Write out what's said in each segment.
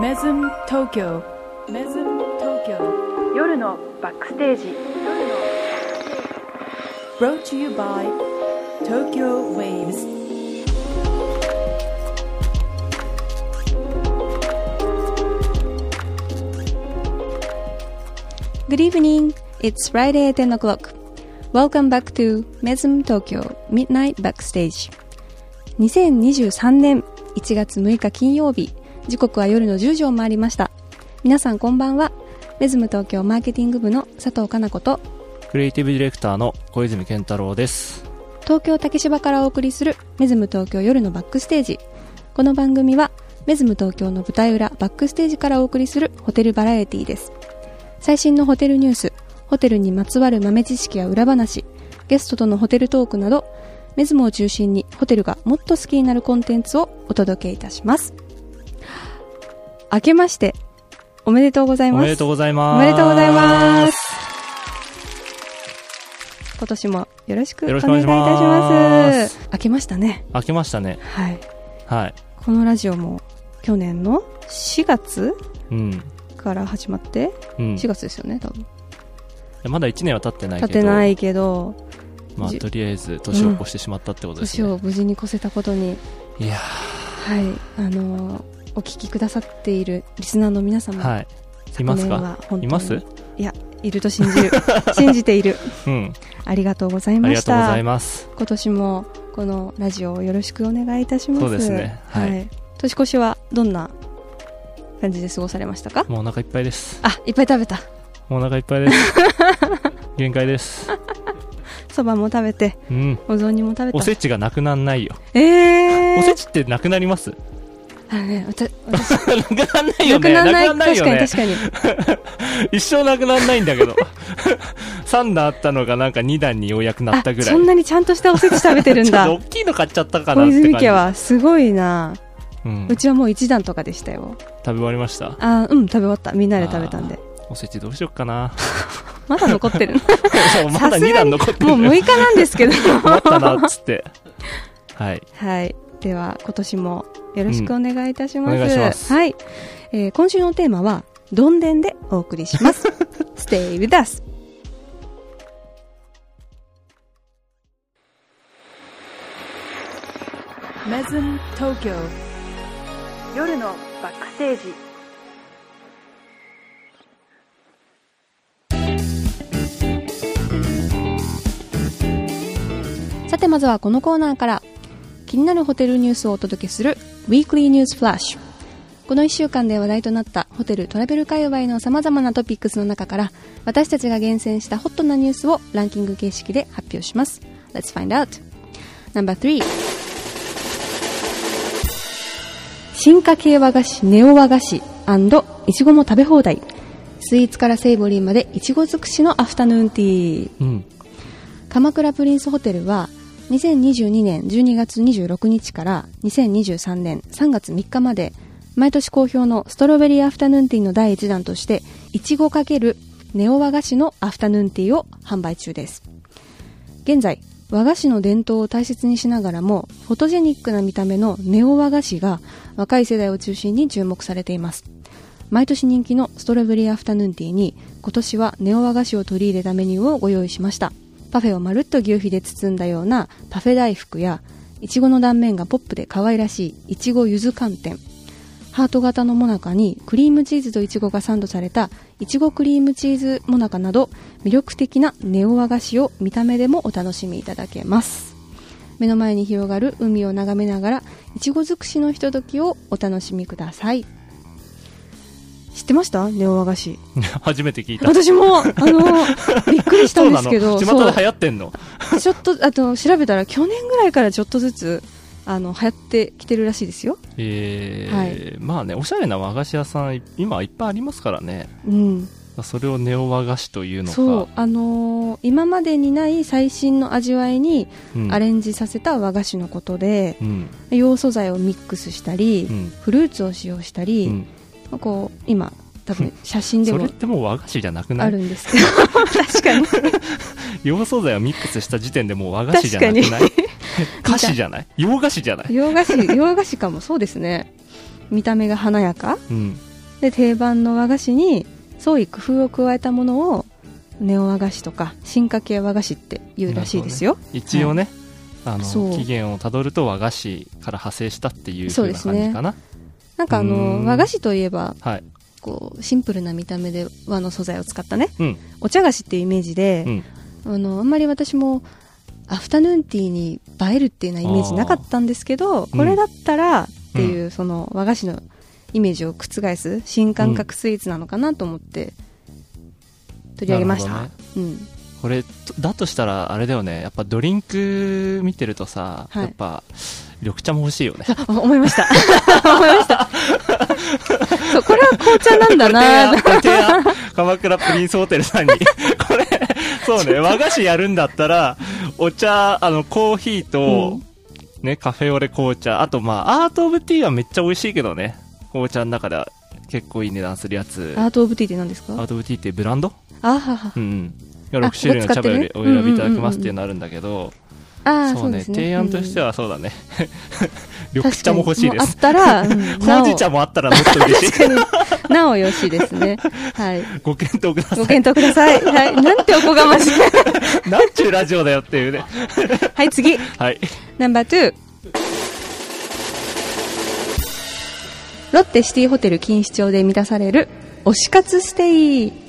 メズム東京メズム東京夜のバックステージ Brought to you by Tokyo Waves Good evening. It's Friday at 10 o'clock. Welcome back to MESM Tokyo Midnight Backstage. 2023年1月6日金曜日、時刻は夜の10時を回りました。皆さんこんばんは。メズム東京マーケティング部の佐藤かな子と、クリエイティブディレクターの小泉健太郎です。東京竹芝からお送りするメズム東京夜のバックステージ。この番組はメズム東京の舞台裏バックステージからお送りするホテルバラエティです。最新のホテルニュース、ホテルにまつわる豆知識や裏話、ゲストとのホテルトークなど、メズムを中心にホテルがもっと好きになるコンテンツをお届けいたします。明けまして、おめでとうございます。おめでとうございます。おめでとうございます。今年もよろしくお願いいたします。明けましたね。明けましたね。はい。はい。このラジオも去年の4月うん。から始まって、うん。4月ですよね、多分。まだ1年は経ってないけ経ど。ってないけど、まあ、じとりあえず、年を越してしまったってことですね。年を無事に越せたことに、いやはい、あのーお聞きくださっているリスナーの皆様、ーはい。いますか？います？いや、いると信じる。信じている。うん。ありがとうございあました。りがとうございます。今年もこのラジオをよろしくお願いいたします。そうですねはい年越しはどんな感じで過ごされましたか？もうお腹いっぱいです。あ、いっぱい食べた。もうお腹いっぱいです。限界です。そばも食べて、うん。お雑煮も食べた。おせちがなくなんないよ。えー。おせちってなくなります？あのね、わた 私、なくなんないよね。ならない。くなんない確よかにね。確かに。一生なくなんないんだけど。3段あったのがなんか2段にようやくなったぐらい。あ、そんなにちゃんとしたおせち食べてるんちょっだと。大きいの買っちゃったかな小。泉家はすごいな。うんうちはもう一段とかでしたよ。食べ終わりました？あ、うん、食べ終わった。みんなで食べたんで。おせちどうしよっかな。まだ残ってるまだ2段残ってる。もう6日なんですけど。困ったな、っつって。はい。はい。では、今年もよろしくお願いいたします。うんいしますはい。えー今週のテーマは、どんでんでお送りします。Stay with us! メズム東京夜のバックステージさて、まずはこのコーナーから、気になるホテルニュースをお届けする Weekly News Flash。この1週間で話題となったホテルトラベル界隈の様々なトピックスの中から、私たちが厳選したホットなニュースをランキング形式で発表します。Let's find out! No.3 進化系和菓子ネオ和菓子いちごも食べ放題スイーツからセイボリーまでいちご尽くしのアフタヌーンティーうん。鎌倉プリンスホテルは2022年12月26日から2023年3月3日まで毎年好評のストロベリーアフタヌーンティーの第1弾としていちご×ネオ和菓子のアフタヌーンティーを販売中です。現在和菓子の伝統を大切にしながらもフォトジェニックな見た目のネオ和菓子が若い世代を中心に注目されています。毎年人気のストロベリーアフタヌーンティーに今年はネオ和菓子を取り入れたメニューをご用意しました。パフェをまるっと牛皮で包んだようなパフェ大福やいちごの断面がポップで可愛らしいいちごゆず寒天。ハート型のモナカにクリームチーズといちごがサンドされたいちごクリームチーズモナカなど魅力的なネオ和菓子を見た目でもお楽しみいただけます。目の前に広がる海を眺めながらいちご尽くしのひとときをお楽しみください。知ってました？ネオ和菓子初めて聞いた。私もあの びっくりしたんですけどで流行ってんの？ちょっとあと調べたら去年ぐらいからちょっとずつあの流行ってきてるらしいですよえーまあね、おしゃれな和菓子屋さん、今いっぱいありますからね。うんそれをネオ和菓子というのか。そうあのー今までにない最新の味わいにうんアレンジさせた和菓子のことで、うん。洋素材をミックスしたり、うん。フルーツを使用したり、うん。こう今多分 写真でもそれってもう和菓子じゃなくなあいるんですけど。確かに。洋素材をミックスした時点でもう和菓子じゃなくない？菓子じゃない？洋菓子じゃない？洋菓子洋菓子かもそうですね。見た目が華やか。うん。で定番の和菓子に創意工夫を加えたものをネオ和菓子とか進化系和菓子って言うらしいですよ、一応ね、あそう。の、起源をたどると和菓子から派生したっていう風なそうですね。感じかな。なんかあの和菓子といえばはい。こうシンプルな見た目で和の素材を使ったね。うん。お茶菓子っていうイメージでう、ん。あのあんまり私もアフタヌーンティーに映えるっていうようなイメージなかったんですけどこれだったらっていうその和菓子のイメージを覆す新感覚スイーツなのかなと思って取り上げました、なるうん、これ、とだとしたら、あれだよね。やっぱドリンク見てるとさ、はいやっぱ、緑茶も欲しいよね。あ思いました 思いましたそうこれは紅茶なんだな鎌倉プリンスホテルさんに。これ、そうね、和菓子やるんだったら、お茶、あの、コーヒーと、ね、カフェオレ紅茶、あとまあ、アートオブティーはめっちゃ美味しいけどね。紅茶の中では結構いい値段するやつ。アートオブティーって何ですか？アートオブティーってブランド？あははうんうん。6種類の茶葉よりお選びいただけますっていうのあるんだけど、ああそうね、提案としてははそうだね。緑茶も欲しいであっす。たら、うん。ほうじ茶もあったらもっと嬉しい。なおよしですね。はい。ご検討ください。ご検討ください。はい。なんておこがましい。なんちゅうラジオだよっていうね。はい次。はい。ナンバー2ロッテシティホテル錦糸町で満たされる推し活ステイ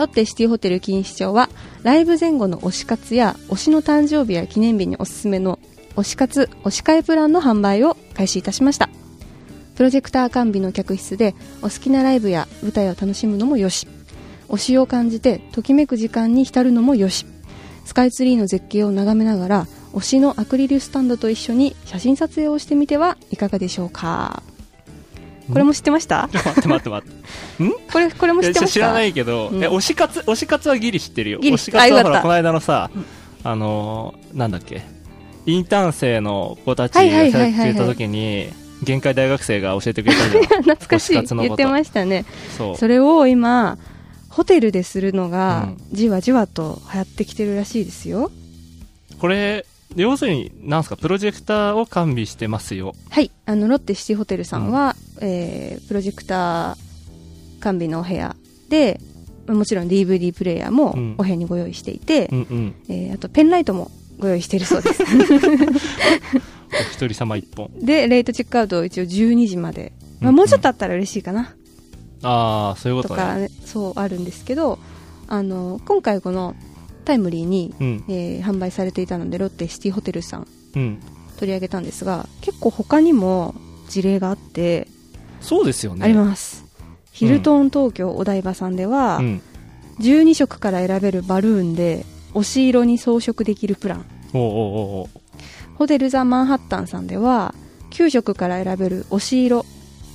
ロッテシティホテル錦糸町はライブ前後の推し活や推しの誕生日や記念日におすすめの推し活推し会プランの販売を開始いたしました。プロジェクター完備の客室でお好きなライブや舞台を楽しむのもよし。推しを感じてときめく時間に浸るのもよし。スカイツリーの絶景を眺めながら推しのアクリルスタンドと一緒に写真撮影をしてみてはいかがでしょうか。これも知ってました？待って待って待って。ん？これこれも知ってました。知らないけど、うん。え、推し活、推し活はギリ知ってるよ。推し活はほら、この間のさ、あのー、なんだっけ、インターン生の子たちがはいはいやはいはいはい。ってた時に、限界大学生が教えてくれたじゃん。懐かしい。言ってましたね。それを今ホテルでするのがうん。じわじわと流行ってきてるらしいですよ。これ、要するに、なんすか、プロジェクターを完備してますよ。はい。あのロッテシティホテルさんは、えープロジェクター完備のお部屋でもちろん DVD プレイヤーもうんお部屋にご用意していて、うんうん。えーあとペンライトもご用意しているそうです お一人様一本。でレイトチェックアウト一応12時まで、まあ、うんうんもうちょっとあったら嬉しいかな、ああ、そういうこととね。かね、そうあるんですけどあの今回このタイムリーに、うん。えー販売されていたのでロッテシティホテルさんうん。取り上げたんですが結構他にも事例があって、そうですよね。ありますヒルトン東京お台場さんでは、うん。12色から選べるバルーンで推し色に装飾できるプランホテルザ・マンハッタンさんでは9色から選べる推し色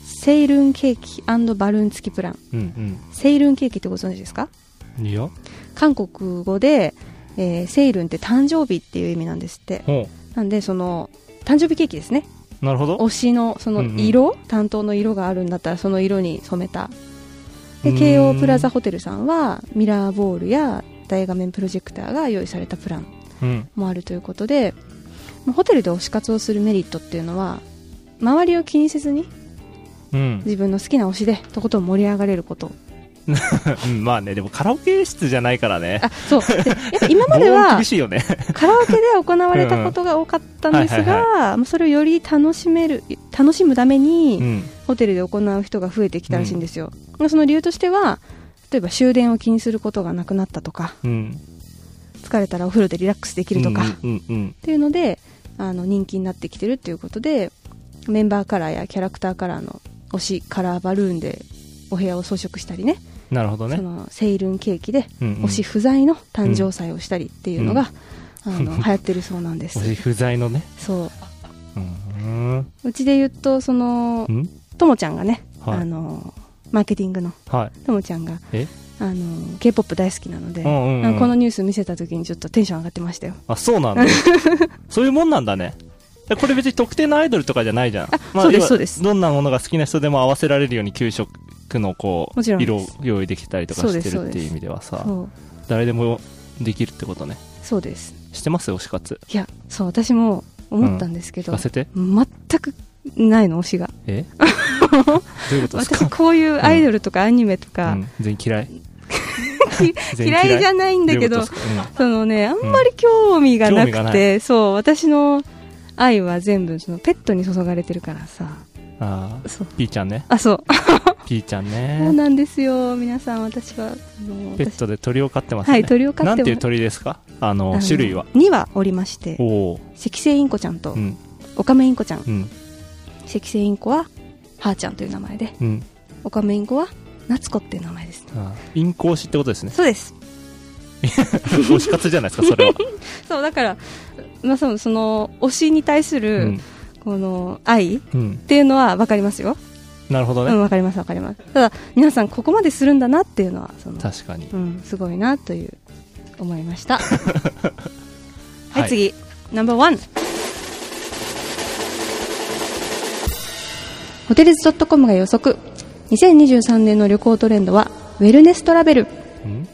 セイルンケーキバルーン付きプランうんセイルンケーキってご存知ですか？うん。いや。韓国語で、えーセイルンって誕生日っていう意味なんですってほなんでその誕生日ケーキですねう。なるほど。推しのそのうんうん色、担当の色があるんだったらその色に染めたで王プラザホテルさんはミラーボールや大画面プロジェクターが用意されたプランうん。もあるということでまあホテルで推し活をするメリットっていうのは周りを気にせずにうん。自分の好きな推しでとことん盛り上がれることうんまあね、でもカラオケ室じゃないからね。あそうでやっぱ今までは厳しいよね。カラオケで行われたことが多かったんですがまあそれをより楽しめる楽しむために、うん。ホテルで行う人が増えてきたらしいんですよ、まあその理由としては例えば終電を気にすることがなくなったとかうん。疲れたらお風呂でリラックスできるとか、っうんうんていうのであの人気になってきてるっていうことでメンバーカラーやキャラクターカラーの推しカラーバルーンでお部屋を装飾したりねなるほどねそ。のセイルンケーキでうんうん推し不在の誕生祭をしたりっていうのが、あの 流行ってるそうなんです推し不在のね。そううん。うちで言うとそのうん？ともちゃんがね、はいあのマーケティングのはい。ともちゃんがえ？あの K-POP 大好きなので、うんうんうんこのニュース見せた時にちょっとテンション上がってましたよあ、そうなんだ。そういうもんなんだね。えこれ別に特定のアイドルとかじゃないじゃん。あそうですそうですどんなものが好きな人でも合わせられるように給食のこう、色を用意できたりとかしてるっていう意味ではさ、誰でもできるってことね。そうです。知ってます推し活。いやそう私も思ったんですけど、聞かせて。全くないの推しが。え？どういうことですか？私こういうアイドルとかアニメとか、うん、全然 嫌い？嫌い？じゃないんだけどういうことですか？そのね、あんまり興味がなくて、そう、私の愛は全部そのペットに注がれてるからさ。うん、ああ。ピーちゃんね。あ、そう。ピーちゃんそうね。なんですよ。皆さん、私は。ペットで鳥を飼ってますね。はい、鳥を飼ってなんていうます鳥ですか？あの、種類は？2羽おりまして赤星インコちゃんとー。うん。オカメインコちゃん。うん。赤星インコは、はーちゃんという名前で、うん。オカメインコは、夏子っていう名前ですね。インコ推しってことですね。そうです。推し活じゃないですか、それは。そう、だから、まあ、その、その、推しに対すうるん、。この、愛っうん。ていうのは分かりますよ。なるほどね。うん、わかります、わかります。ただ、皆さん、ここまでするんだなっていうのは、その、確かに。うん、すごいなという、思いました。は、はいい次。ナンバーワン。ホテルズ .com が予測。2023年の旅行トレンドは、ウェルネストラベル。うん？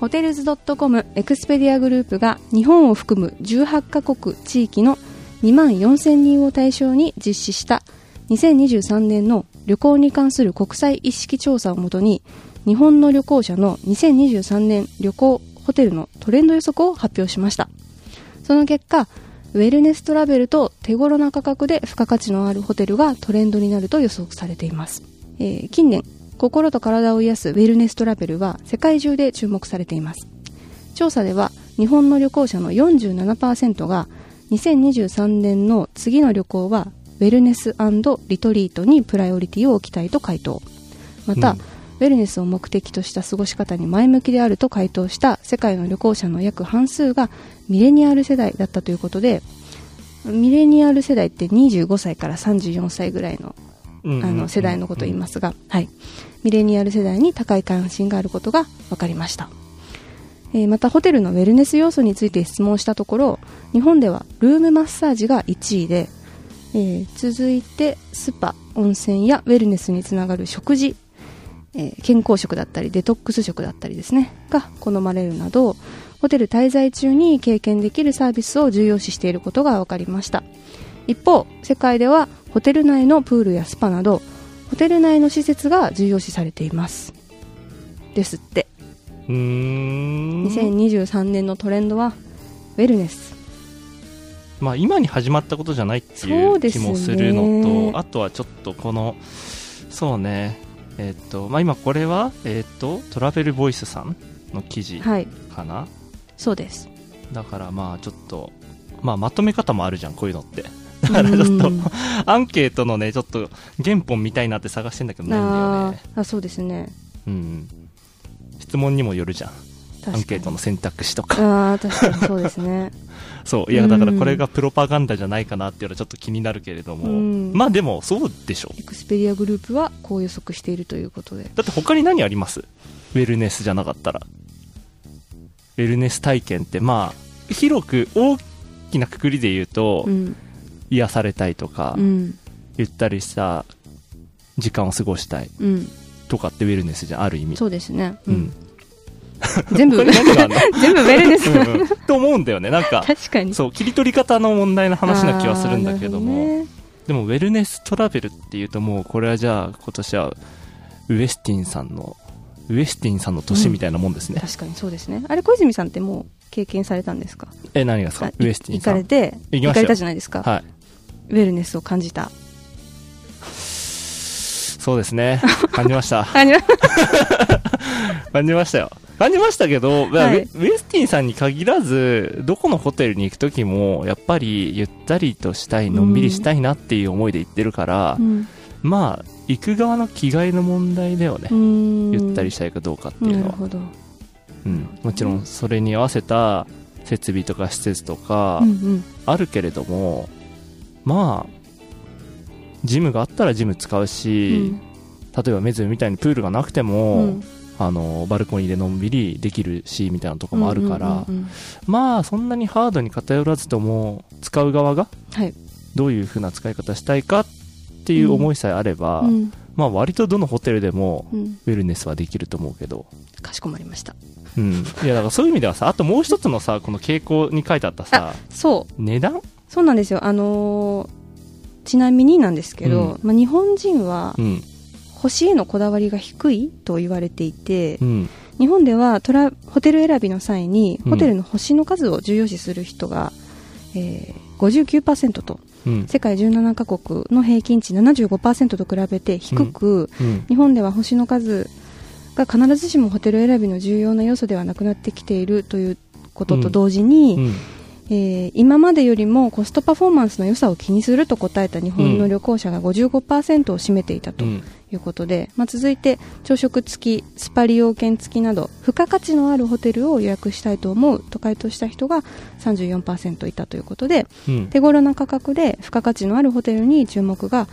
Hotels.com エクスペディアグループが日本を含む18カ国地域の2万4000人を対象に実施した2023年の旅行に関する国際意識調査をもとに日本の旅行者の2023年旅行ホテルのトレンド予測を発表しました。その結果ウェルネストラベルと手頃な価格で付加価値のあるホテルがトレンドになると予測されています、えー近年心と体を癒すウェルネストラベルは世界中で注目されています。調査では日本の旅行者の47%が2023年の次の旅行はウェルネスリトリートにプライオリティを置きたいと回答。また、うん。ウェルネスを目的とした過ごし方に前向きであると回答した世界の旅行者の約半数がミレニアル世代だったということでミレニアル世代って25歳から34歳ぐらいのうん。あの世代のことを言いますが、はい、ミレニアル世代に高い関心があることが分かりました、えまたホテルのウェルネス要素について質問したところ日本ではルームマッサージが1位で、えー続いてスパ温泉やウェルネスにつながる食事、えー健康食だったりデトックス食だったりですねが好まれるなどホテル滞在中に経験できるサービスを重要視していることが分かりました一方世界ではホテル内のプールやスパなどホテル内の施設が重要視されていますですって。2023年のトレンドはウェルネスまあ今に始まったことじゃないってそいう気もするのと、あとはちょっとこの、そうね、えっ、と、まあ今これは、えっ、と、トラベルボイスさんの記事はい。かな、そうです。だからまあちょっと、まあまとめ方もあるじゃん、こういうのって。だからちょっとうん、アンケートのね、ちょっと原本みたいなって探してんだけどないんだよあね。ーあそうですね。うん。質問にもよるじゃん。アンケートの選択肢とか。ああ確かにそうですね そう。いや、だからこれがプロパガンダじゃないかなっていうのはちょっと気になるけれども。うんまあでも、そうでしょ。エクスペディアグループはこう予測しているということでだって他に何あります？ウェルネスじゃなかったら。ウェルネス体験って、まあ、広く大きなくくりで言うと、うん癒されたいとか、うんゆったりした時間を過ごしたいうんとかってウェルネスじゃんある意味。そうですね。ううん。ん 全部。全部ウェルネス。うんうん。と思うんだよね。なんか、確かに。そう、切り取り方の問題の話な気はするんだけども。ね。でも、ウェルネストラベルっていうともう、これはじゃあ、今年は、ウエスティンさんの、ウエスティンさんの年みたいなもんですね。確かにそうですね。あれ小泉さんってもう経験されたんですか？え、何がですあかウエスティン行さん。かれて行きましたよ。行かれたじゃないですか、はい。ウェルネスを感じたそうですね。感じました。あに 感じましたよ。感じましたけど、まあはいウェスティンさんに限らず、どこのホテルに行くときも、やっぱりゆったりとしたい、のんびりしたいなっていう思いで行ってるから、うんまあ、行く側の気概の問題だよね。ゆゆったりしたいかどうかっていうのは。うん。もちろん、それに合わせた設備とか施設とかあるけれども、まあ、ジムがあったらジム使うし、例えばメズみたいにプールがなくても、うん。あの、バルコニーでのんびりできるし、みたいなとこもあるから、うんうんうんうん。まあ、そんなにハードに偏らずとも、使う側がはい。どういう風な使い方したいかっていう思いさえあれば、うん。まあ、割とどのホテルでも、うん。ウェルネスはできると思うけど、かしこまりました。うん。いや、だからそういう意味ではさ、あともう一つのさ、この傾向に書いてあったさ、そう。値段？そうなんですよ。あのーちなみになんですけど、まあ、日本人はうん。星へのこだわりが低いと言われていて、うん。日本ではトラホテル選びの際にうんホテルの星の数を重要視する人が、えー、59%とうん。世界17カ国の平均値75%と比べて低く、うん。日本では星の数が必ずしもホテル選びの重要な要素ではなくなってきているということと同時に、うん。えー今までよりもコストパフォーマンスの良さを気にすると答えた日本の旅行者が55%を占めていたとうん。いうことで、まあ、続いて朝食付きスパ利用券付きなど付加価値のあるホテルを予約したいと思うと回答した人が34%いたということでうん。手頃な価格で付加価値のあるホテルに注目が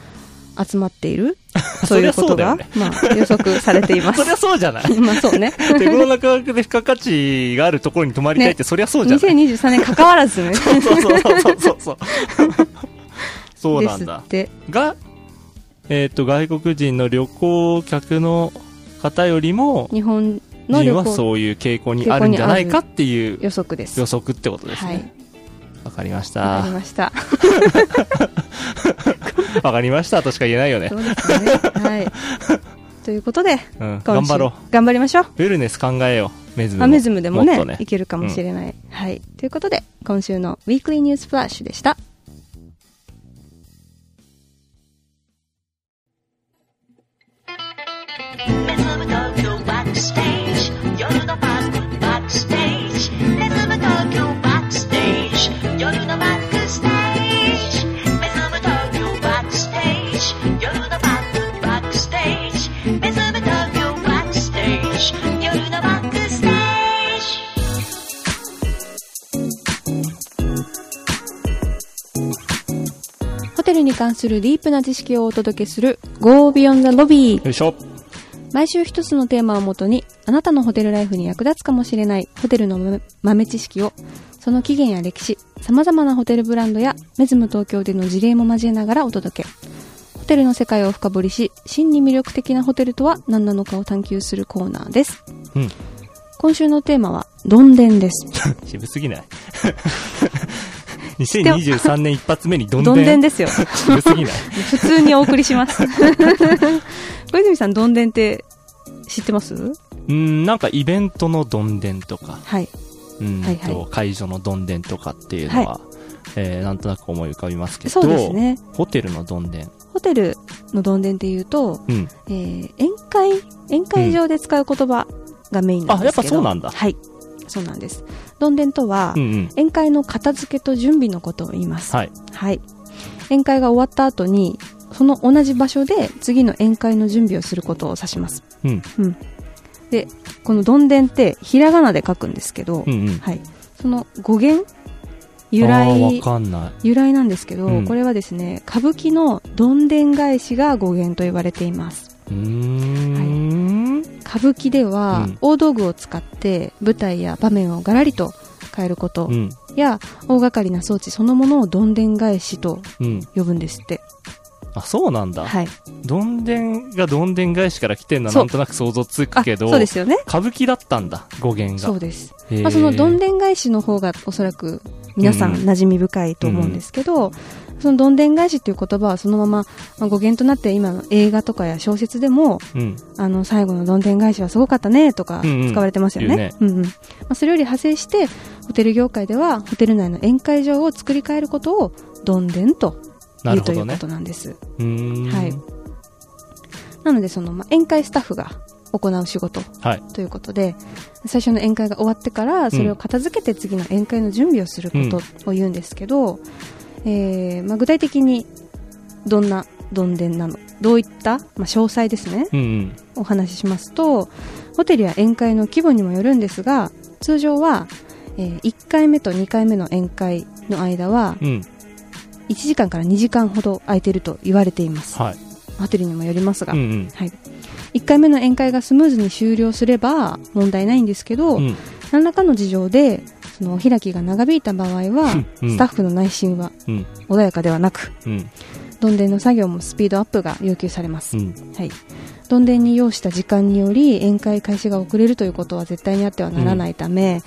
集まっている？ということが、そりゃまあ、予測されていま そすりゃそうじゃない。まあそうね。手頃な価格で付加価値があるところに泊まりたいって、ねそりゃそうじゃない。2023年関わらずね。そうそうそうそうそうそう。そう。なんだ。が、えっ、と、外国人の旅行客の方よりも、日本の人はそういう傾向にあるんじゃないかっていう予測です。予測ってことですはい。ね。わ、かりましわかたり。ましたわかりました。としか言えないよね。そ。うですね。はい。ということでうん。頑張ろう。頑張りましょう。ウェルネス考えよう。メズムメズムでもねね。いけるかもしれない、はい。ということで今週のウィークリーニュースフラッシュでしたに関するディープな知識をお届けする Go Beyond the Lobby よいしょ。毎週一つのテーマをもとにあなたのホテルライフに役立つかもしれないホテルの豆豆知識をその起源や歴史様々なホテルブランドやメズム東京での事例も交えながらお届け。ホテルの世界を深掘りし真に魅力的なホテルとは何なのかを探求するコーナーです。うん。今週のテーマはどんでんです。渋すぎない？?2023 年一発目にどんでん。どんでんですよ。渋すぎない？普通にお送りします。小泉さんどんでんって知ってます？うん、なんかイベントのどんでんとか、はい。うんはいはい。と会場のどんでんとかっていうのは、えーなんとなく思い浮かびますけど、そうですね。ホテルのどんでん。ホテルのどんでんっていうと、うん。えー宴会宴会場で使う言葉がメインなんですけど、あやっぱそうなんだ。はい。そうなんですどんでんとは、うんうん。宴会の片付けと準備のことを言いますはい。はい宴会が終わった後にその同じ場所で次の宴会の準備をすることを指しますうん。うんでこのどんでんってひらがなで書くんですけど、うんうん。はいその語源由来。由来なんですけど、うんこれはですね歌舞伎のどんでん返しが語源と言われていますうーん。歌舞伎ではうん大道具を使って舞台や場面をガラリと変えることうん。や大掛かりな装置そのものをどんでん返しとうん。呼ぶんですってあ、そうなんだ。はいどんでんがどんでん返しから来てんのはそうなんとなく想像つくあけど、そうですよね歌舞伎だったんだ、語源が。そうです、へーまあ、そのどんでん返しの方がおそらく皆さんうん馴染み深いと思うんですけど、そのどんでん返しっていう言葉はそのまま、まあ、語源となって今の映画とかや小説でもうん。あの最後のどんでん返しはすごかったねとかうんうん使われてますよね。言うんうんまあ、それより派生してホテル業界ではホテル内の宴会場を作り変えることをどんでんと言うというこ。となんです。はい。なのでその、まあ、宴会スタッフが行う仕事はい。ということで最初の宴会が終わってからそれを片付けて次の宴会の準備をすることを言うんですけど、えーまあ、具体的にどんなどんでんなの？どういった、まあ、詳細ですねうんうん。お話ししますとホテルや宴会の規模にもよるんですが通常は、えー1回目と2回目の宴会の間はうん。1時間から2時間ほど空いていると言われていますはい。ホテルにもよりますが、うんうん。はい、1回目の宴会がスムーズに終了すれば問題ないんですけど、うん。何らかの事情でそのお開きが長引いた場合は、うんスタッフの内心はうん。穏やかではなくうん。どんでんの作業もスピードアップが要求されます、うん。はい、どんでんに要した時間により宴会開始が遅れるということは絶対にあってはならないため、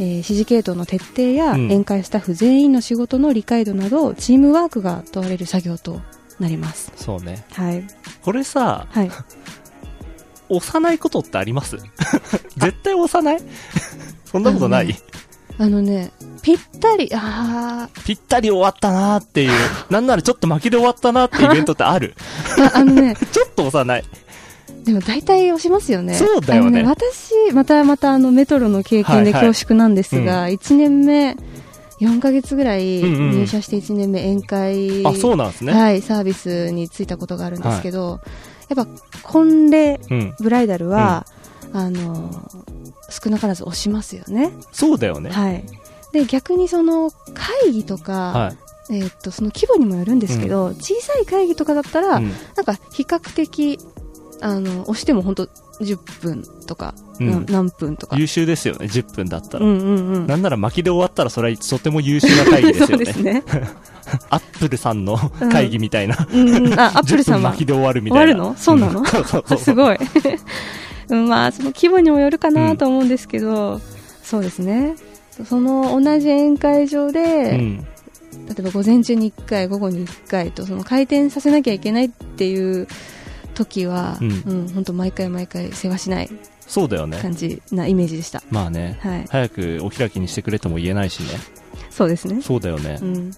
えー指示系統の徹底や、うん。宴会スタッフ全員の仕事の理解度などチームワークが問われる作業となります。そうね。はい。これさ、はい。押さないことってあります？絶対押さない？そんなことない、あのねぴったりあぴったり終わったなーっていう、なんならちょっと巻きで終わったなーって イベントってある？ーああのね ちょっと押さない。でも大体押しますよね。そうだよね。あの私またまたあのメトロの経験ではいはい。恐縮なんですが、1年目4ヶ月ぐらいうんうん入社して1年目宴会、あ、そうなんですね。はい、サービスに就いたことがあるんですけど、やっぱ婚礼うん。ブライダルは、あの少なからず押しますよね。そうだよね。はい。で、逆にその会議とか、はい。えーっと、その規模にもよるんですけど、小さい会議とかだったら、うんなんか比較的、あの、押しても本当10分とか、うんな何分とか。優秀ですよね、10分だったら。うんうんうん。なんなら巻きで終わったらそれはとても優秀な会議ですそよね。うですね。アップルさんの会議みたいな。うんうん、あ、アップルさん10分は巻きで終わるみ終わたいな。るの？そうなの？んそうそうそう。すごい。うん、まあ、その規模にもよるかなと思うんですけど、そうですね。その同じ宴会場で、うん。例えば午前中に1回、午後に1回と、その回転させなきゃいけないっていう時は、ううんん、本当毎回毎回世話しないそうだよね。感じなイメージでした。まあね。はい。早くお開きにしてくれとも言えないしね。そうですね。そうだよねう。ん。だ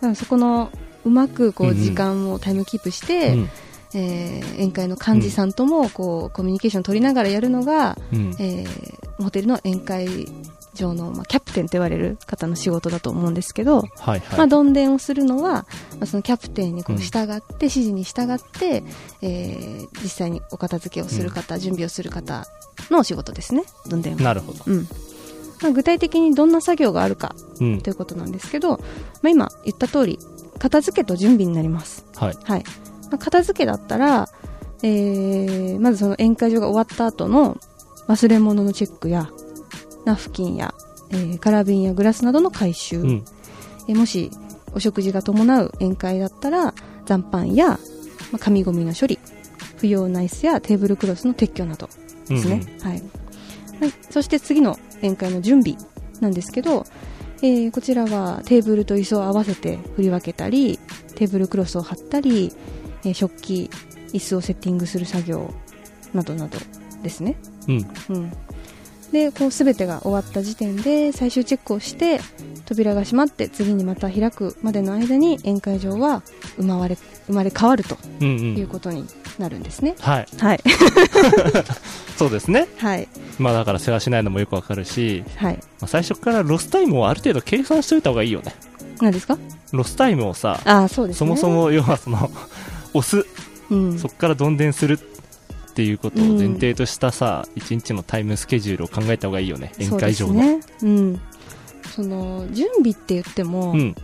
からそこの、うまくこうんうんう時間をタイムキープして、うん。えー宴会の幹事さんともこうコミュニケーション取りながらやるのが、うん。えーホテルの宴会場の、まあ、キャプテンと言われる方の仕事だと思うんですけど、はいまあ、はい。どんでんをするのは、まあ、そのキャプテンにこううん従って、指示に従って、えー実際にお片付けをする方、準備をする方のお仕事ですね、どんでんは。なるほど。うんまあ、具体的にどんな作業があるかうんと。いうことなんですけど、まあ、今言った通り、片付けと準備になります。はい。はい。まあ、片付けだったら、えー、まずその宴会場が終わった後の忘れ物のチェックや、ナフキンや、えー、カラビンやグラスなどの回収、うん。えーもしお食事が伴う宴会だったら、残飯や、まあ、紙ゴミの処理、不要な椅子やテーブルクロスの撤去などですね。はい。はい。そして次の宴会の準備なんですけど、えーこちらはテーブルと椅子を合わせて振り分けたり、テーブルクロスを貼ったり、えー食器、椅子をセッティングする作業などなどですね。うん。うん。うん。で、こうすべてが終わった時点で最終チェックをして、扉が閉まって次にまた開くまでの間に宴会場は生まれ、生まれ変わるとうんう。いうんことになるんですね。はい。はい。そうですね。はい。まあだから世話しないのもよくわかるし、はい。まあ、最初からロスタイムをある程度計算しておいた方がいいよね。何ですか？ロスタイムをさ、ああ、そうですね。そもそ、も要はその、押す、うん。そこからどんでんするっていうことを前提としたさ、一日のタイムスケジュールを考えた方がいいよね。宴会場の。ね。うん。その、準備って言っても、うん。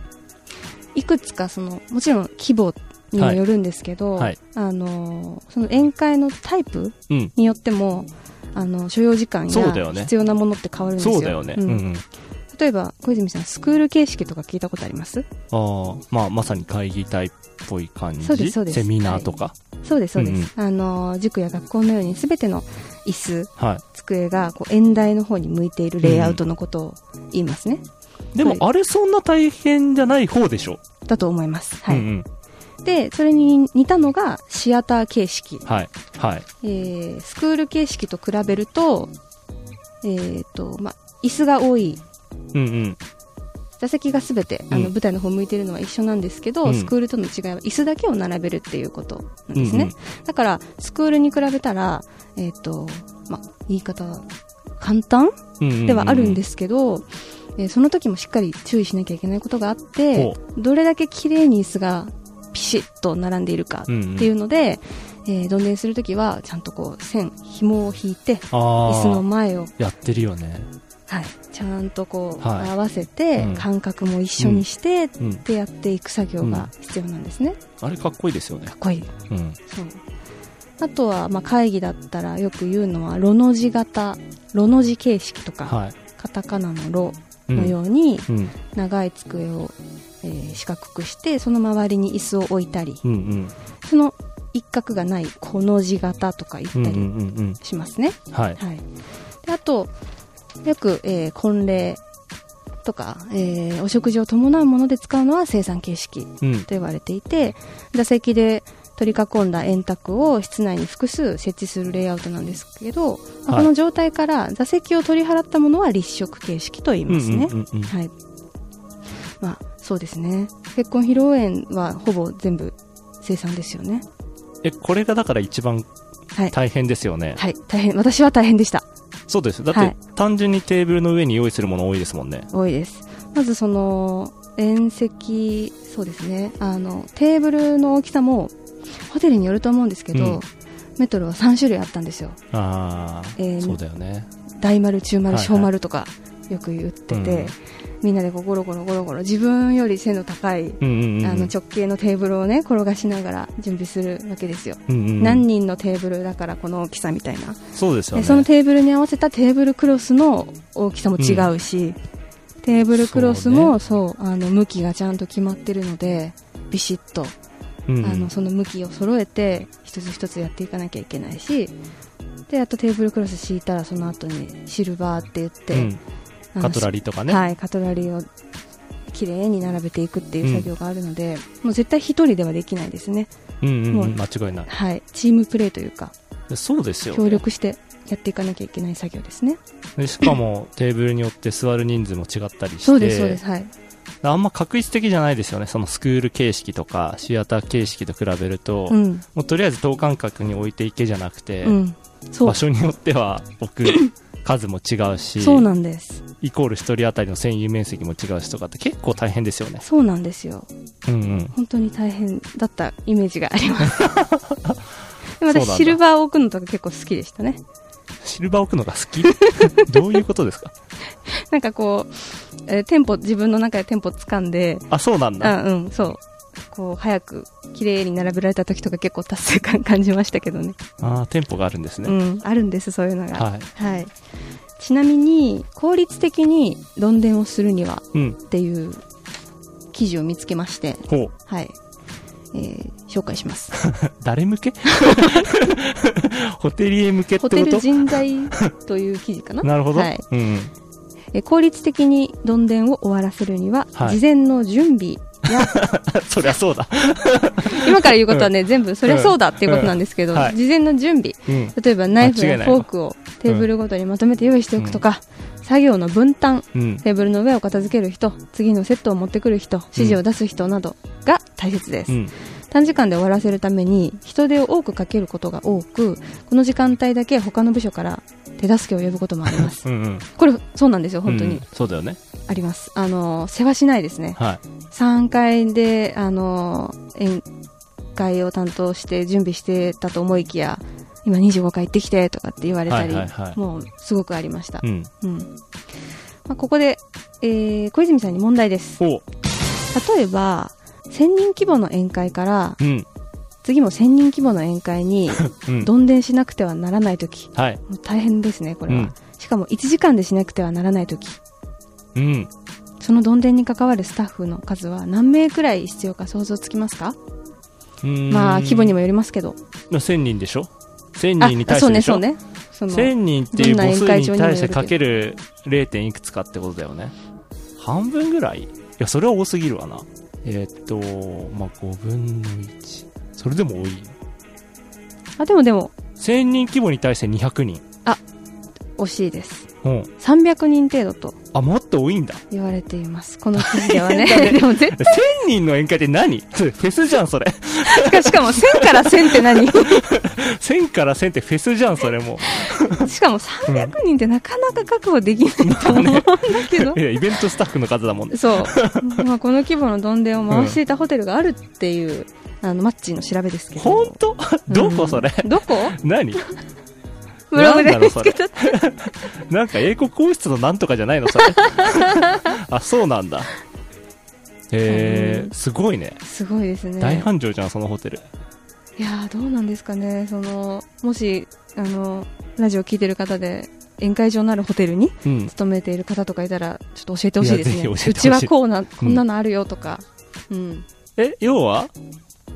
いくつかその、もちろん規模にもよるんですけど、はいあの、その宴会のタイプうん。によっても、あの、所要時間や必要なものって変わるんですよ。そうだよね。ううんんうん。例えば、小泉さん、スクール形式とか聞いたことあります？ああ、まあまさに会議体っぽい感じ？そうですそうですセミナーとか？そうです、そうです。うんあの、塾や学校のように全ての椅子、は机がこう演台の方に向いているレイアウトのことを言いますね。い。でもはいあれそんな大変じゃない方でしょ？だと思います。はい。うんうん。で、それに似たのがシアター形式。はい。はい。えー、スクール形式と比べると、えーと、ま、椅子が多い。うんうん。座席がすべて、あの、うん舞台の方向いてるのは一緒なんですけど、うん。スクールとの違いは椅子だけを並べるっていうことなんですね。うんうん。だから、スクールに比べたら、えっ、と、ま、言い方は簡単うんうんうんではあるんですけど、えーその時もしっかり注意しなきゃいけないことがあってほ、どれだけ綺麗に椅子がピシッと並んでいるかっていうので、えー、どんでんするときは、ちゃんとこう、線、紐を引いて、あ椅子のあ。前を、やってるよね。はい、ちゃんとこう、はい合わせて、うん間隔も一緒にして、うん。でやっていく作業が必要なんですね。あれかっこいいですよねか。っこいい。うん。そう。あとは、まあ、会議だったらよく言うのは、ロの字型、ロの字形式とか、はい。カタカナのロうんのように、うん。長い机を、えー四角くして、その周りに椅子を置いたり、うんうん。その一角がない、この字型とか言ったうんうんりうんうん。しますね。はい。はい。で、あと、よく、えー婚礼とか、えーお食事を伴うもので使うのは生産形式うんと。言われていて座席で取り囲んだ円卓を室内に複数設置するレイアウトなんですけど、この状態から座席を取り払ったものは立食形式と言いうんますね。うんうんうんはい。まあ、そうですね。結婚披露宴はほぼ全部生産ですよね。え、これがだから一番はい。大変ですよね。はい。大変。私は大変でした。そうです。だってはい、単純にテーブルの上に用意するもの多いですもんね。多いです。まずその、宴席、そうですね。あの、テーブルの大きさも、ホテルによると思うんですけど、うんメトロは3種類あったんですよ。ああ、えーそうだよね。大丸、中丸、小丸とか、よく言ってて、うんみんなでこうゴロゴロゴロゴロ、自分より背の高い、うんうんうん。あの直径のテーブルをね、転がしながら準備するわけですよ。うんうんうん何人のテーブルだからこの大きさみたいな。そうですよね。でそのテーブルに合わせたテーブルクロスの大きさも違うし、テーブルクロスもそう,、あの向きがちゃんと決まってるのでビシッと、うんうんあのその向きを揃えて一つ一つやっていかなきゃいけないしであとテーブルクロス敷いたらその後にシルバーって言って、うんカトラリーとかね。はい、カトラリーを綺麗に並べていくっていう作業があるので、もう絶対一人ではできないですね、うんうんもううん、間違いない。はい、チームプレーというかそうですよ、協力してやっていかなきゃいけない作業ですね。でしかも テーブルによって座る人数も違ったりして。そうですそうですはい。あんま確率的じゃないですよね。そのスクール形式とかシアター形式と比べると、うん。もうとりあえず等間隔に置いていけじゃなくて、うん場所によっては置く数も違うしそうなんですイコール1人当たりの占有面積も違うしとかって結構大変ですよね。そうなんですよ。うんうん。本当に大変だったイメージがあります。でもシルバーを置くのとか結構好きでしたね。シルバー置くのが好き？どういうことですか？なんかこう、えーテンポ自分の中でテンポ掴んで。あそうなんだ。あうんそうこう早く綺麗に並べられた時とか結構達成感感じましたけどね。あーテンポがあるんですね、うんあるんですそういうのが。はい。はい。ちなみに効率的にどんでんをするにはうん。っていう記事を見つけまして。ほう。はい、えー紹介します。誰向け？ホテリエ向けってこと？ホテル人材という記事かな。なるほど、はい。うんうん。えー効率的にどんでんを終わらせるには、はい。事前の準備や そりゃそうだ。今から言うことはね、全部そりゃそうだっていうことなんですけど、うんはい事前の準備うん。例えばナイフやフォークをテーブルごとにまとめて用意しておくとか、作業の分担うん。テーブルの上を片付ける人次のセットを持ってくる人指示を出す人などが大切です、うん。短時間で終わらせるために人手を多くかけることが多くこの時間帯だけ他の部署から手助けを呼ぶこともあります うんうん。これそうなんですよ本当に、うんそうだよね。ありますあの世話しないですねはい。3階であの宴会を担当して準備してたと思いきや今25階行ってきてとかって言われたり、はいはいはいもうすごくありました、うん。うんまあ、ここで、えー小泉さんに問題ですお例えば1000人規模の宴会からうん。次も1000人規模の宴会に うん。どんでんしなくてはならない時はい。もう大変ですねこれは、うんしかも1時間でしなくてはならない時うん。そのどんでんに関わるスタッフの数は何名くらい必要か想像つきますか？まあ規模にも。もよりますけど1000人でしょ ?1000 あ人に対してでしょ？ねそうねその1000人っていう母数に対してかける 0. 点いくつかってことだよね。半分ぐらい？いや、それは多すぎるわな。えーっと、まあ、5分の1。それでも多い。あでもでも1000人規模に対して200人。惜しいですうん。300人程度とあ、もっと多いんだ。言われていますこの記事ではね でも絶1000人の宴会って何？フェスじゃん、それ。対しかも1000から1000って何？1000から1000ってフェスじゃん、それもしかも300人ってなかなか確保できないと思うんだけどう。いや、イベントスタッフの数だもんね。そう、まあ、この規模のどんでんを回していたホテルがあるっていう、あのマッチーの調べですけど。ほん。とどこ？それ？どこ？何？ブログで。見つけたなんか英国皇室のなんとかじゃないの？それ。あ、そうなんだ。へえ、うんすごいね。すごいですね。大繁盛じゃん、そのホテル。いやーどうなんですかね。そのもしあのラジオ聞いてる方で宴会場のあるホテルにうん。勤めている方とかいたらちょっと教えてほしいですね。うちはこうなこんなのあるよとか、うん。え、要は？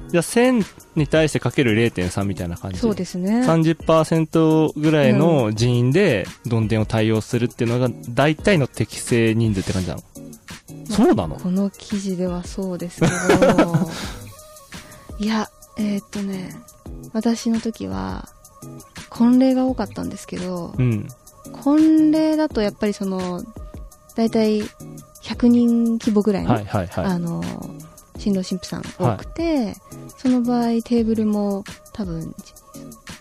じゃあ1000に対してかける0.3みたいな感じ。そうですね。30%ぐらいの人員でどんでんを対応するっていうのが大体の適正人数って感じなの？そうなの？この記事ではそうですけど、いや、えーっとね、私の時は、婚礼が多かったんですけど、うん。婚礼だとやっぱりその、だいたい100人規模ぐらいの、はいはいはあの、新郎新婦さん多くて、その場合テーブルも多分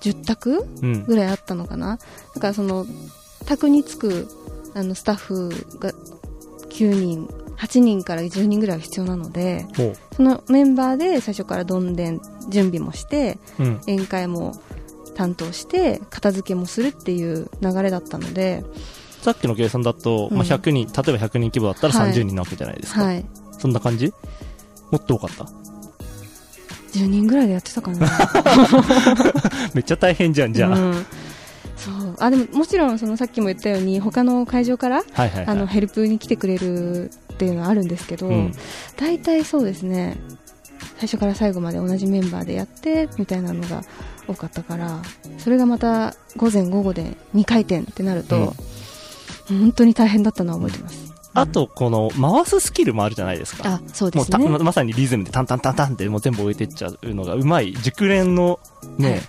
10択い。うん。ぐらいあったのかなだからその、宅に着くあのスタッフが9人、8人から10人ぐらいは必要なので。そのメンバーで最初からどんでん準備もして、うん。宴会も担当して、片付けもするっていう流れだったので、さっきの計算だと、まあ、うん100人、例えば100人規模だったらはい30人なわけじゃないですか。はい。そんな感じ？もっと多かった？10人ぐらいでやってたかな。めっちゃ大変じゃん、じゃあ。うんそう。あ、でももちろんそのさっきも言ったように他の会場から、はいはいはい。あのヘルプに来てくれるっていうのはあるんですけど、うん。大体そうですね最初から最後まで同じメンバーでやってみたいなのが多かったからそれがまた午前午後で2回転ってなると、本当に大変だったのは覚えてます、あと、この、回すスキルもあるじゃないですか。あそうでもうたすねままさにリズムでタンタンタンタンってもう全部置いてっちゃうのがうまい熟練のね、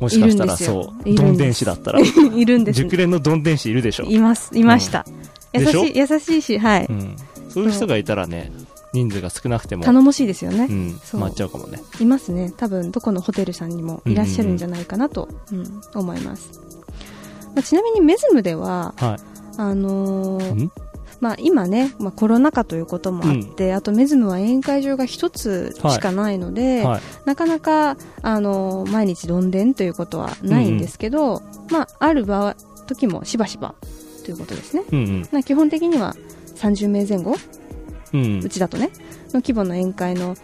もしかしたらそう、どんでん師だったら、いるんです。熟練のどんでん師いるでしょ。いますいました、優でしい優しいしはい、うん。そういう人がいたらね、人数が少なくても、頼もしいですよね、うん、そう。回っちゃうかもね。いますね。多分どこのホテルさんにもいらっしゃるんじゃないかなと、うん思います、まあ、ちなみにメズムでははあのーまあ、今ね、まあ、コロナ禍ということもあって、あとメズムは宴会場が一つしかないので、はい。なかなか、あの毎日どんでんということはないんですけど、まあ、ある場合時もしばしばということですね。うんうん。まあ、基本的には30名前後、うんう。ちだとね、の規模の宴会の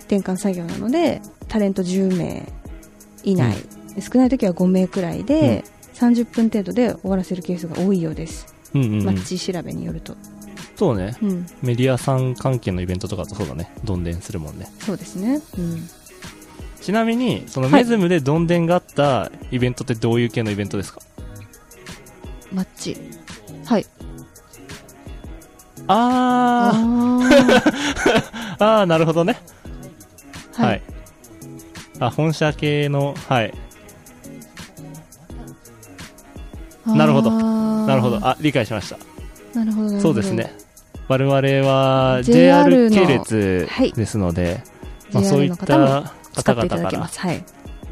転換作業なので、タレント10名以内、少ない時は5名くらいで、30分程度で終わらせるケースが多いようです。うんうんうんマッ。チ調べによると。そうね。うん。メディアさん関係のイベントとかだとそうだね。どんでんするもんね。そうですね。うん。ちなみに、そのはいメズムでどんでんがあったイベントってどういう系のイベントですか？マッチ。はい。ああー、あー、なるほどね。ーはい。。あ、本社系の、はい。なるほどななるほど。。あ、理解しました。なるほど。そうですね。。我々は JR 系列はいですので、まあ、そういった使方々から。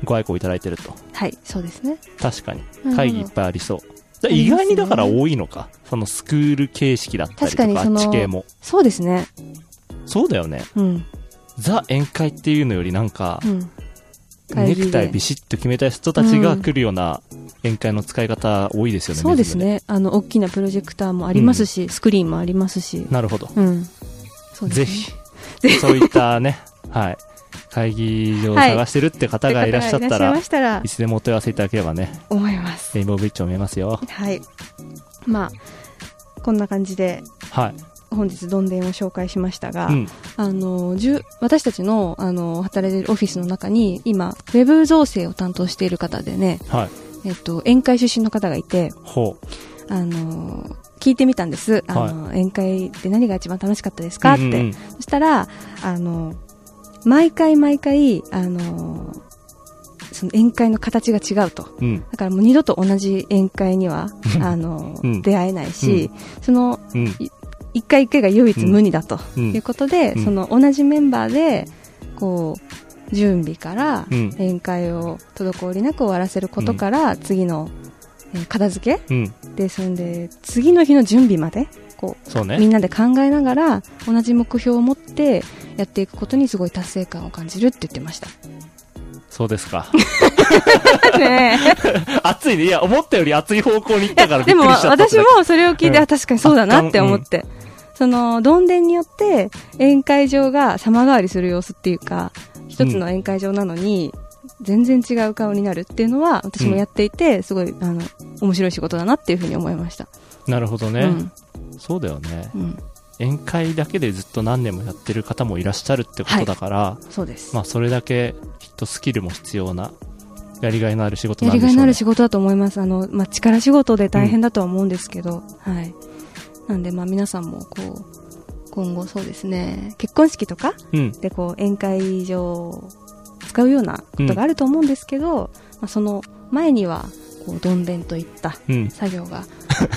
ご愛顧いただいてると。はい、そうですね。確かに会議いっぱいありそう。意外にだから多いのか？そのスクール形式だったりとか、あ確かにそのっち系も。そうですね。そうだよね。うん。ザ宴会っていうのよりなんかネクタイビシッと決めた人たちが来るような宴会の使い方多いですよね。そうですね。あの、大きなプロジェクターもありますし、スクリーンもありますし。なるほど。うん。ねぜひ、そういったね、はい。会議場を探してるって方がいらっしゃったら、方がいいたらい、つでもお問い合わせいただければね、思います。レインボーブリッジを見えますよ。はい。まあ、こんな感じで、はい。本日どんでんを紹介しましたが、うん。あの、私たちの、あの、働いているオフィスの中に、今、ウェブ造成を担当している方でね、はい。えっと、宴会出身の方がいて、ほあの、聞いてみたんです。あの、宴会で何が一番楽しかったですか？って。うんうんうんそしたら、あの、毎回毎回、あの、その宴会の形が違うと。うん。だからもう二度と同じ宴会には、あの、うん出会えないし、その、うん。一回一回が唯一無二だとうんいうことで、うんその同じメンバーで、こう、準備からうん宴会を滞りなく終わらせることから、次の、えー片付けうん。で、そんで、次の日の準備まで、こう、ね。んなで考えながら、同じ目標を持ってやっていくことにすごい達成感を感じるって言ってました。そうですか。ね 熱いね。いや、思ったより熱い方向に行ったからびでもっくりしちゃった。私もそれを聞いて、うんあ確かにそうだなって思って。その、どんでんによって宴会場が様変わりする様子っていうか、一つの宴会場なのに、全然違う顔になるっていうのは、私もやっていて、すごい、あの、面白い仕事だなっていうふうに思いました。なるほどね。うん。そうだよね。うん。宴会だけでずっと何年もやってる方もいらっしゃるってことだから、そうです。まあそれだけきっとスキルも必要な、やりがいのある仕事やなんでしょうね。りがいのある仕事だと思います。あの、まあ、力仕事で大変だとは思うんですけど、はい。なんで、まあ、皆さんも、こう、今後そうですね、結婚式とかうん。で、こう、宴会場を使うようなことがあると思うんですけど、まあ、その前には、こう、どんでんといったうん。作業が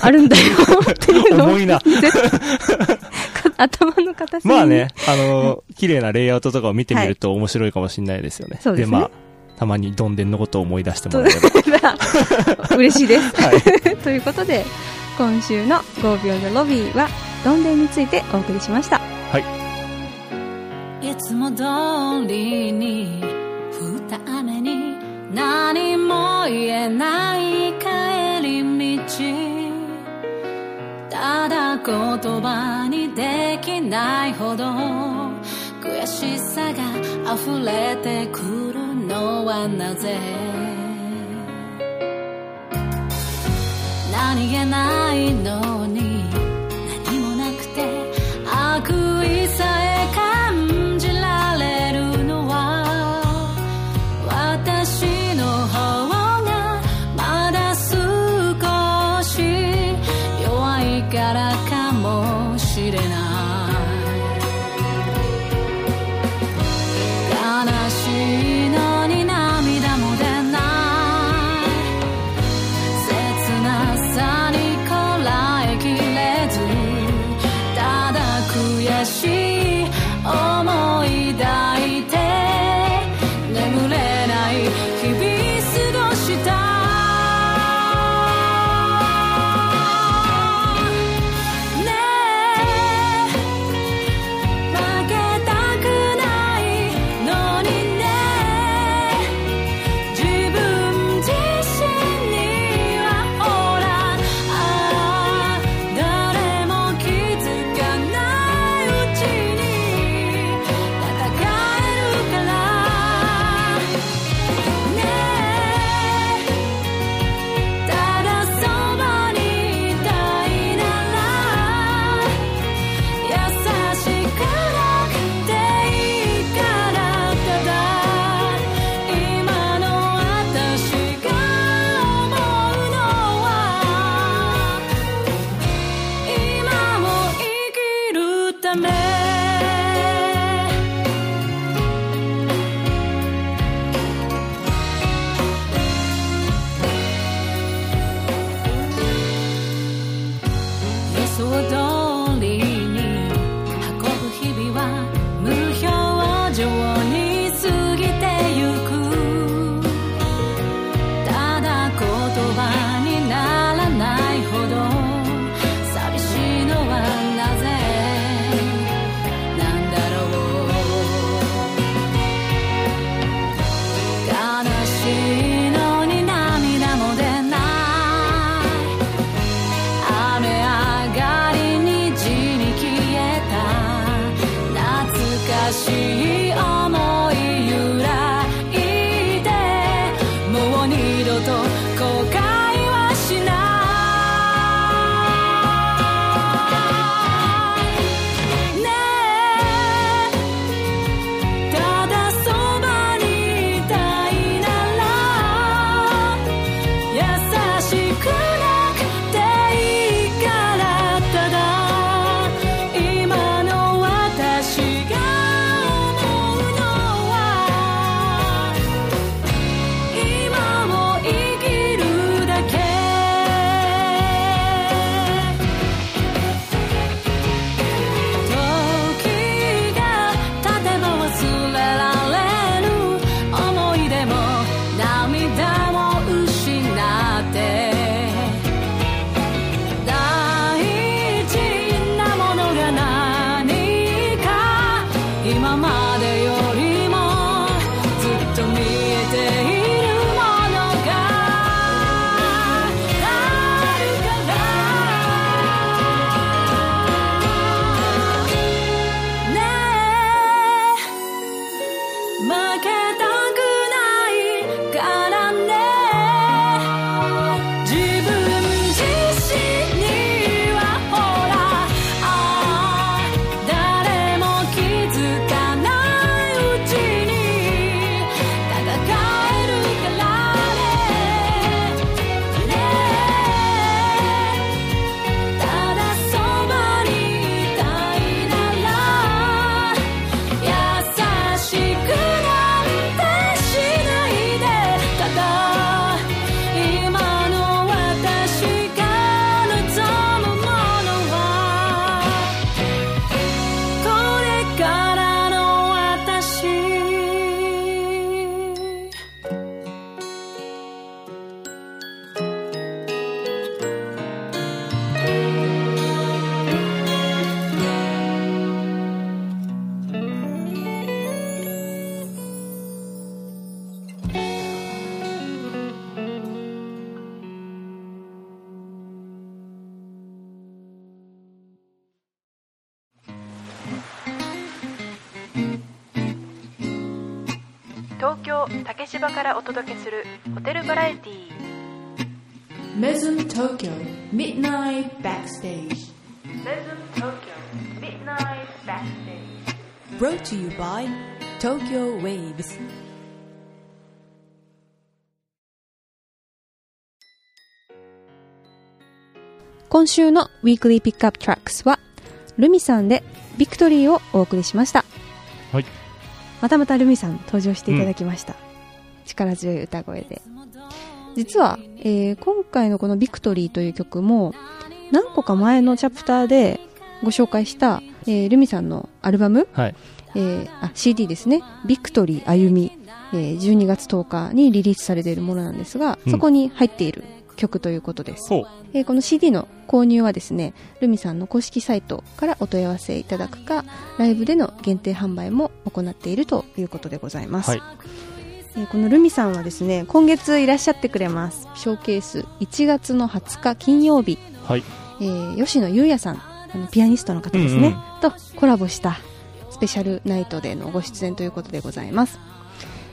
あるんだよっていうのを、重いな。頭の片隅に。まあね、あの、綺麗なレイアウトとかを見てみると面白いかもしれないですよね。そうですねまあ、たまにどんでんのことを思い出してもらえれば。嬉しいです。はい。ということで、今週の5秒のロビーは、どんでんについてお送りしました。い。つも通りに降った雨に何も言えない帰り道。ただ言葉にできないほど悔しさが溢れてくるのはなぜ。何気ないのにお届けするホテルバラエティー今週のウィークリーピックアップはルミさんでビクトリーをお送りしました。はい。またまたルミさん登場していただきました。力強い歌声で。実は、えー今回のこのビクトリーという曲も、何個か前のチャプターでご紹介した、えールミさんのアルバム、はい。えーあ CD ですね、ビクトリー歩み、えー12月10日にリリースされているものなんですが、うんそこに入っている曲ということです。えーこの CD の購入はですね、ルミさんの公式サイトからお問い合わせいただくか、ライブでの限定販売も行っているということでございます。はい。えーこのルミさんはですね、今月いらっしゃってくれます。ショーケース1月の20日金曜日、はい。えー吉野優也さん、あのピアニストの方ですね、とコラボしたスペシャルナイトでのご出演ということでございます。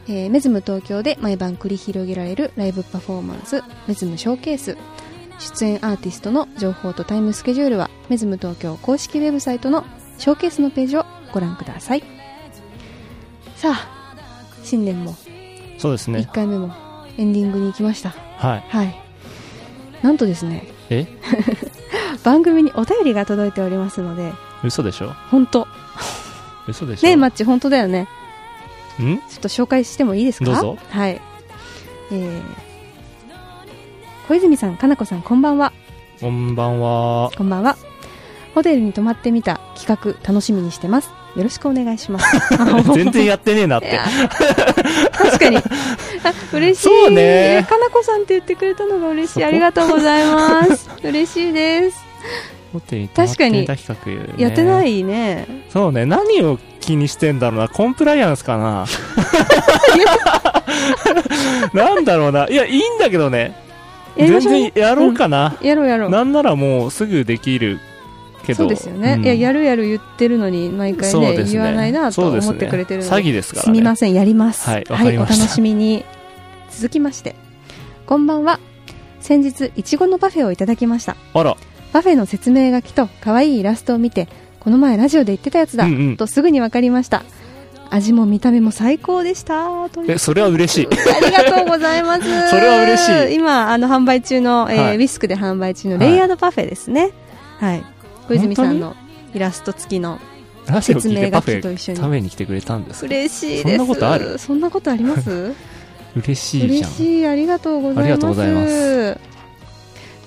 えーメズム東京で毎晩繰り広げられるライブパフォーマンス、メズムショーケース。出演アーティストの情報とタイムスケジュールは、メズム東京公式ウェブサイトのショーケースのページをご覧ください。さあ、新年も1そうですね。回目もエンディングに行きました。はい。はい。なんとですね、え？番組にお便りが届いておりますので、嘘でしょ？本当嘘でしょ？ねえ、マッチ、本当だよね。ん？ちょっと紹介してもいいですか？どうぞ。はい。えー、小泉さん、かなこさん、こんばんは。こんばんは。こんばんは。ホテルに泊まってみた企画、楽しみにしてます。よろしくお願いします。全然やってねえなっいてや。確かに。あ嬉しい。そうねえかなこさんって言ってくれたのが嬉しい。ありがとうございます。嬉しいです。ホテルにやってないね。そうね。何を気にしてんだろうな。コンプライアンスかな。なんだろうな。いや、いいんだけどね。全然やろうかな。やろうやろう。なんならもうすぐできるけど。そうですよね。んいや、やるやる言ってるのに、毎回ね、ね言わないなと思ってくれてるので。詐欺ですからね。すみません、やります。はいわかりましたお楽しみに。続きまして。こんばんは。先日、いちごのパフェをいただきました。あら。パフェの説明書きと可愛いイラストを見て、この前ラジオで言ってたやつだ、うんうんとすぐにわかりました。味も見た目も最高でした。え、それは嬉しい。ありがとうございます。それは嬉しい今、あの、販売中の、えーはいウィスクで販売中のレイヤードパフェですね。はい。小泉さんのイラスト付きの説明書きと一緒にェ食べに来てくれたんです。嬉しいです。そんなことある？そんなことあります？嬉しいじゃん。嬉しい。ありがとうございます。ありがとうございます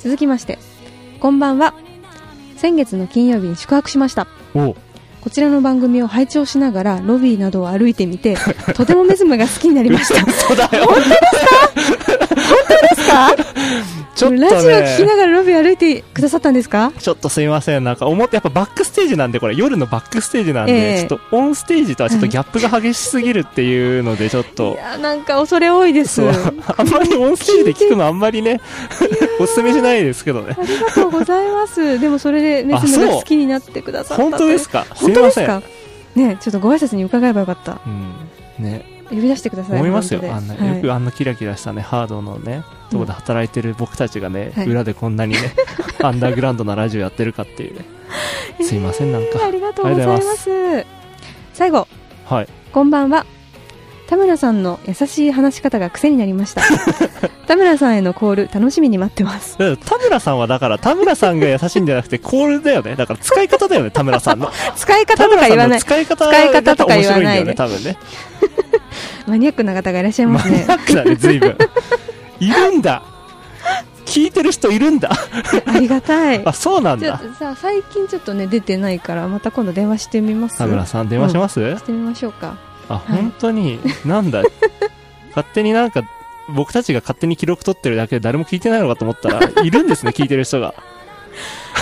続きまして、こんばんは。先月の金曜日に宿泊しました。おこちらの番組を拝聴しながらロビーなどを歩いてみて、とてもメズムが好きになりました。そうだよ。ですか？ちょっとラジオ聞きね。ながらロビー歩いてくださったんですか？ちょっとすいません。なんか思って、やっぱバックステージなんで、これ夜のバックステージなんで、ええちょっとオンステージとはちょっとギャップが激しすぎるっていうので、ちょっいと。や、なんか恐れ多いです。あんまりオンステージで聞くのあんまりね、おすすめしないですけどね。ありがとうございます。でもそれでメズムが好きになってくださった本当ですか？かすい本当。ですか？ねちょっとご挨拶に伺えばよかった。うん。ね。呼び出してください。思いますよ。本あんな、当でよくあんなキラキラしたね、ハードのね、とこで働いてる僕たちがね、はい裏でこんなにね、アンダーグラウンドなラジオやってるかっていうね。すいません、なんかはい。ありがとうございます。最後、はい。こんばんは。田村さんの優しい話し方が癖になりました。田村さんへのコール、楽しみに待ってます。田村さんはだから、田村さんが優しいんじゃなくて、コールだよね。だから使い方だよね、田村さんの。使い方とか言わない。使い方使い方とか言わないでが面白いんだよね、多分ね。マニアックな方がいらっしゃいますねマニア。ックだね、随分。いるんだ。聞いてる人いるんだ。ありがたい。あ、そうなんだ。さ、最近ちょっとね、出てないから、また今度電話してみます田村さん、電話します、してみましょうか。あ、本当に、なんだ？勝手になんか、僕たちが勝手に記録取ってるだけで誰も聞いてないのかと思ったら、いるんですね、聞いてる人が。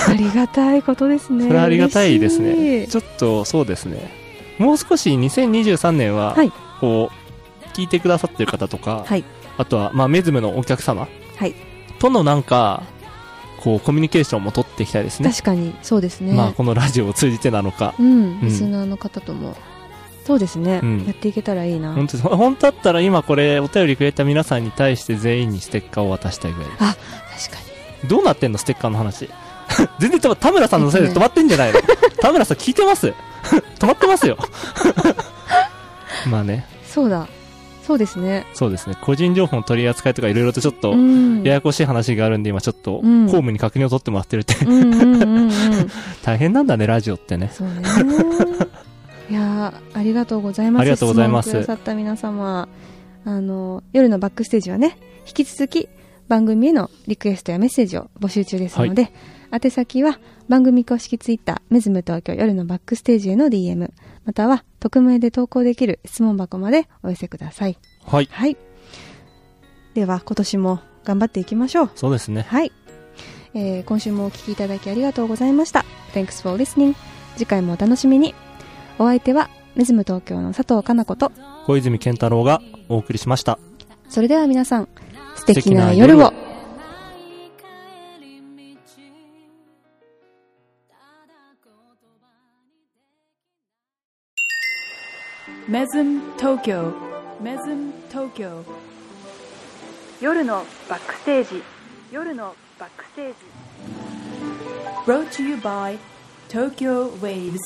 ありがたいことですね。それはありがたいですね。ちょっと、そうですね。もう少し2023年は、はいこう、聞いてくださってる方とか、はいあとは、まあ、メズムのお客様、はいとのなんか、こう、コミュニケーションも取っていきたいですね。確かに、そうですね。まあ、このラジオを通じてなのか。うん、んリスナーの方とも。そうですね、うん。やっていけたらいいな。本当に本当だったら今これお便りくれた皆さんに対して全員にステッカーを渡したいぐらいです。あ確かに。どうなってんのステッカーの話。全然田村さんのせいで止まってんじゃないの。田村さん聞いてます。止まってますよ。まあね、そうだ。そうですね。そうですね。個人情報の取り扱いとかいろいろとちょっとう、ん。ややこしい話があるんで今ちょっと、うん。公務に確認を取ってもらってるって。大変なんだね、ラジオってね。そうねいやーありがとうございます。ありがとうございます。くださった皆様。あの夜のバックステージはね引き続き番組へのリクエストやメッセージを募集中ですので、宛先は番組公式ツイッターメズム東京夜のバックステージへの DM または匿名で投稿できる質問箱までお寄せください。はい。はい。では今年も頑張っていきましょう。そうですね。はい、えー今週もお聞きいただきありがとうございました。Thanks for listening 次回もお楽しみにお相手はメズム東京の佐藤かな子と小泉健太郎がお送りしました。それでは皆さん素敵敵なな夜を。夜をメズム東京。メズム東京。夜のバックステージ。夜のバックステージ。Brought to you by Tokyo Waves